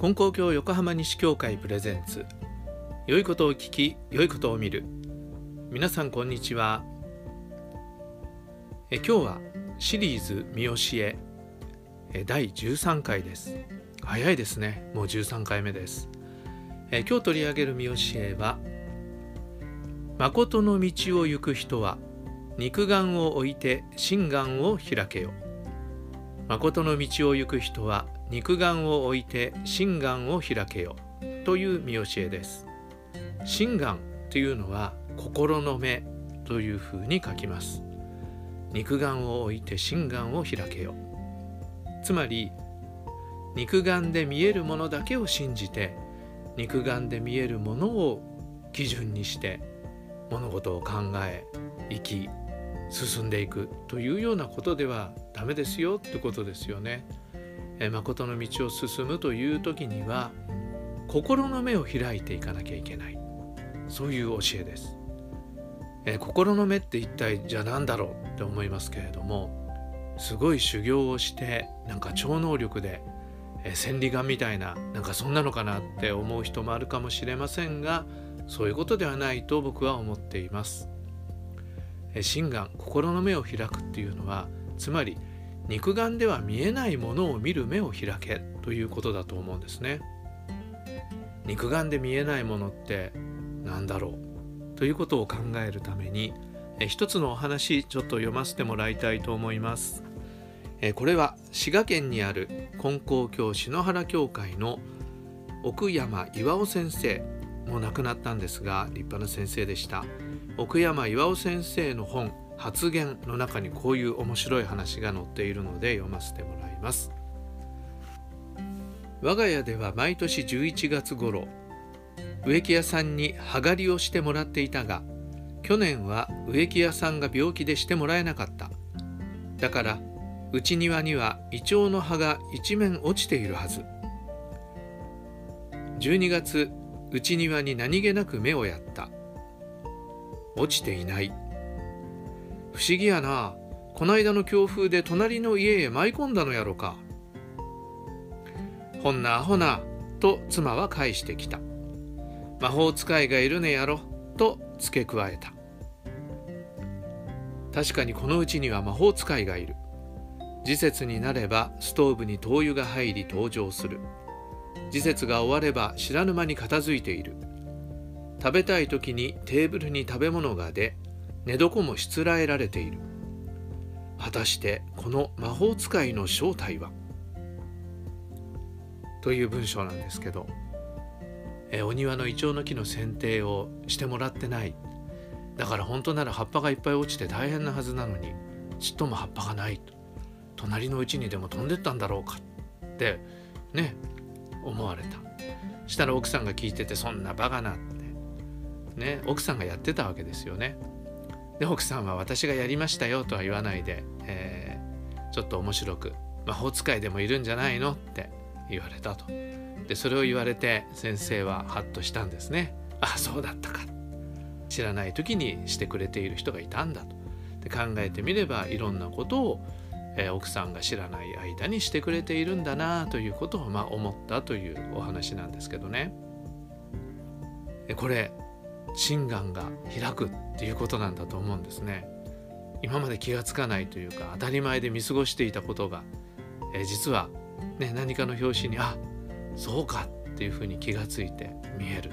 金光教横浜西教会プレゼンツ。良いことを聞き良いことを見る。皆さんこんにちは。え今日はシリーズ見教ええ第13回です。早いですね。もう13回目です。え今日取り上げる見教えは誠の道を行く人は肉眼を置いて心眼を開けよ。誠の道を行く人は肉眼を置いて心眼を開けよという見教えです。心眼というのは心の目というふうに書きます。肉眼を置いて心眼を開けよつまり肉眼で見えるものだけを信じて肉眼で見えるものを基準にして物事を考え生き進んでいくというようなことではダメですよってことですよね。え誠の道を進むという時には心の目を開いていかなきゃいけないそういう教えです。え心の目って一体じゃあ何だろうって思いますけれどもすごい修行をしてなんか超能力でえ千里眼みたいななんかそんなのかなって思う人もあるかもしれませんがそういうことではないと僕は思っています。心眼心の目を開くっていうのはつまり肉眼では見えないものを見る目を開けということだと思うんですね。肉眼で見えないものって何だろうということを考えるために一つのお話ちょっと読ませてもらいたいと思います。これは滋賀県にある金光教篠原教会の奥山岩尾先生も亡くなったんですが立派な先生でした奥山岩尾先生の本発言の中にこういう面白い話が載っているので読ませてもらいます。我が家では毎年11月頃植木屋さんに葉刈りをしてもらっていたが去年は植木屋さんが病気でしてもらえなかった。だから内庭にはイチョウの葉が一面落ちているはず。12月内庭に何気なく目をやった。落ちていない。不思議やな。こないだの強風で隣の家へ舞い込んだのやろか。ほんなアホなと妻は返してきた。魔法使いがいるねやろと付け加えた。確かにこのうちには魔法使いがいる。時節になればストーブに灯油が入り登場する。時節が終われば知らぬ間に片付いている。食べたい時にテーブルに食べ物が出寝床もしつらえられている。果たしてこの魔法使いの正体は？という文章なんですけどえお庭のイチョウの木の剪定をしてもらってない。だから本当なら葉っぱがいっぱい落ちて大変なはずなのにちっとも葉っぱがない。と隣のうちにでも飛んでったんだろうか。ってね思われた。したら奥さんが聞いててそんなバカなって。ね奥さんがやってたわけですよね。で奥さんは私がやりましたよとは言わないで、えー、ちょっと面白く魔法使いでもいるんじゃないのって言われたと。でそれを言われて先生はハッとしたんですね。あそうだったか。知らない時にしてくれている人がいたんだと。で考えてみればいろんなことを、えー、奥さんが知らない間にしてくれているんだなということを、まあ、思ったというお話なんですけどね。これ心眼が開くっていうことなんだと思うんですね。今まで気がつかないというか当たり前で見過ごしていたことが、えー、実は、ね、何かの拍子にあそうかっていうふうに気がついて見える。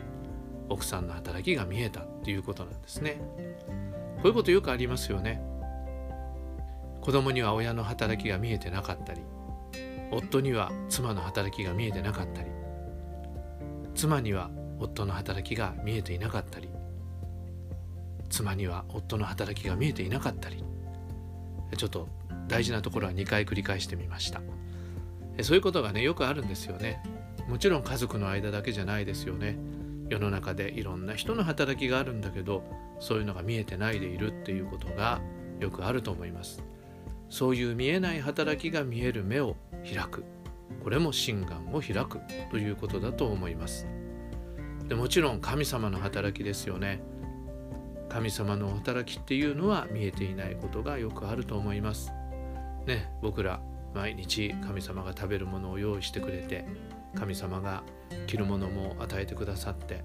奥さんの働きが見えたっていうことなんですね。こういうことよくありますよね。子供には親の働きが見えてなかったり夫には妻の働きが見えてなかったり妻には夫の働きが見えていなかったり妻には夫の働きが見えていなかったりちょっと大事なところは2回繰り返してみました。そういうことがねよくあるんですよね。もちろん家族の間だけじゃないですよね。世の中でいろんな人の働きがあるんだけどそういうのが見えてないでいるっていうことがよくあると思います。そういう見えない働きが見える目を開く。これも心眼を開くということだと思います。でもちろん神様の働きですよね。神様の働きっていうのは見えていないことがよくあると思います。ね僕ら毎日神様が食べるものを用意してくれて神様が着るものも与えてくださって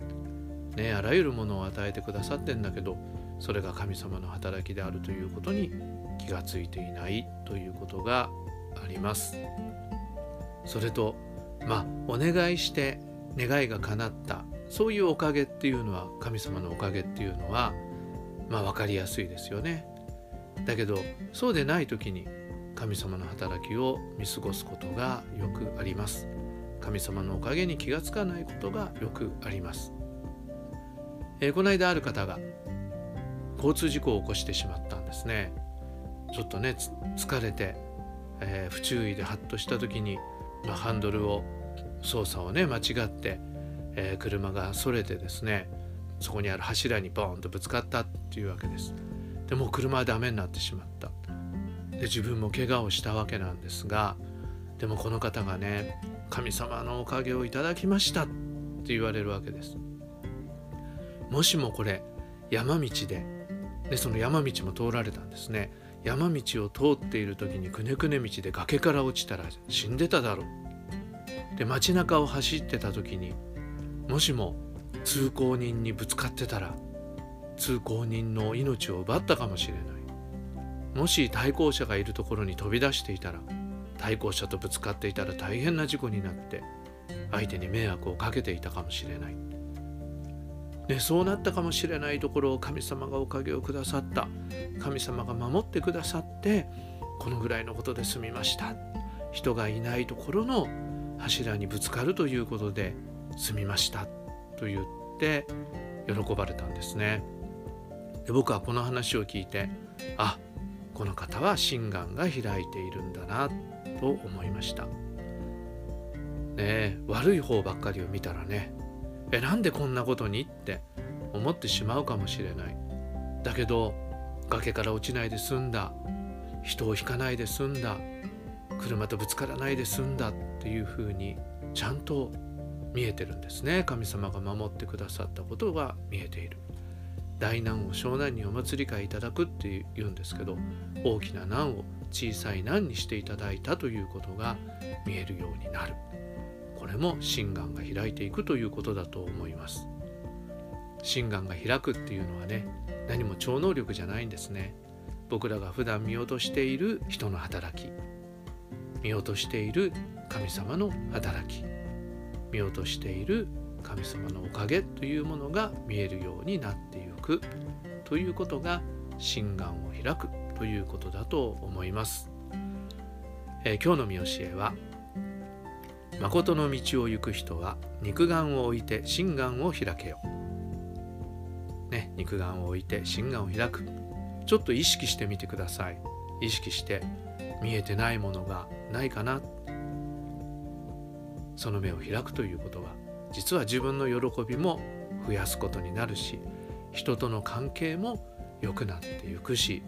ねあらゆるものを与えてくださってんだけどそれが神様の働きであるということに気がついていないということがあります。それとまあお願いして願いが叶ったそういうおかげっていうのは神様のおかげっていうのはまあ分かりやすいですよね。だけどそうでない時に神様の働きを見過ごすことがよくあります。神様のおかげに気がつかないことがよくあります、えー、この間ある方が交通事故を起こしてしまったんですね。ちょっとね疲れて、えー、不注意でハッとした時に、まあ、ハンドルを操作をね間違って、えー、車がそれてですねそこにある柱にボーンとぶつかったっていうわけです。でもう車はダメになってしまった。で自分も怪我をしたわけなんですがでもこの方がね神様のおかげをいただきましたって言われるわけです。もしもこれ山道ででその山道も通られたんですね。山道を通っている時にくねくね道で崖から落ちたら死んでただろう。で街中を走ってた時にもしも通行人にぶつかってたら通行人の命を奪ったかもしれない。もし対向車がいるところに飛び出していたら対向車とぶつかっていたら大変な事故になって相手に迷惑をかけていたかもしれない、ね、そうなったかもしれないところを神様がおかげをくださった。神様が守ってくださってこのぐらいのことで済みました。人がいないところの柱にぶつかるということで済みましたと言って喜ばれたんですねで僕はこの話を聞いてあこの方は心眼が開いているんだなと思いました。ね悪い方ばっかりを見たらねえなんでこんなことにって思ってしまうかもしれない。だけど崖から落ちないで済んだ人を引かないで済んだ車とぶつからないで済んだっていうふうにちゃんと見えてるんですね。神様が守ってくださったことが見えている。大難を小難にお祭り会いただくって言うんですけど大きな難を小さい難にしていただいたということが見えるようになる。これも心眼が開いていくということだと思います。心眼が開くっていうのはね何も超能力じゃないんですね。僕らが普段見落としている人の働き。見落としている神様の働き。見落としている神様のおかげというものが見えるようになっていくということが心眼を開くということだと思います。えー、今日の見教えは「誠の道を行く人は肉眼を置いて心眼を開けよ」ね、肉眼を置いて心眼を開く。ちょっと意識してみてください。意識して見えてないものがないかな。その目を開くということは実は自分の喜びも増やすことになるし人との関係も良くなっていくし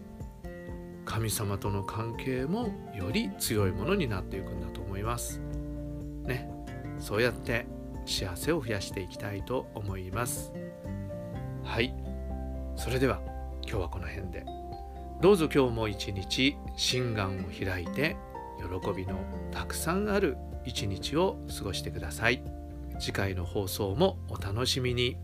神様との関係もより強いものになっていくんだと思います。ね、そうやって幸せを増やしていきたいと思います。はい、それでは今日はこの辺でどうぞ今日も一日心眼を開いて喜びのたくさんある一日を過ごしてください。次回の放送もお楽しみに。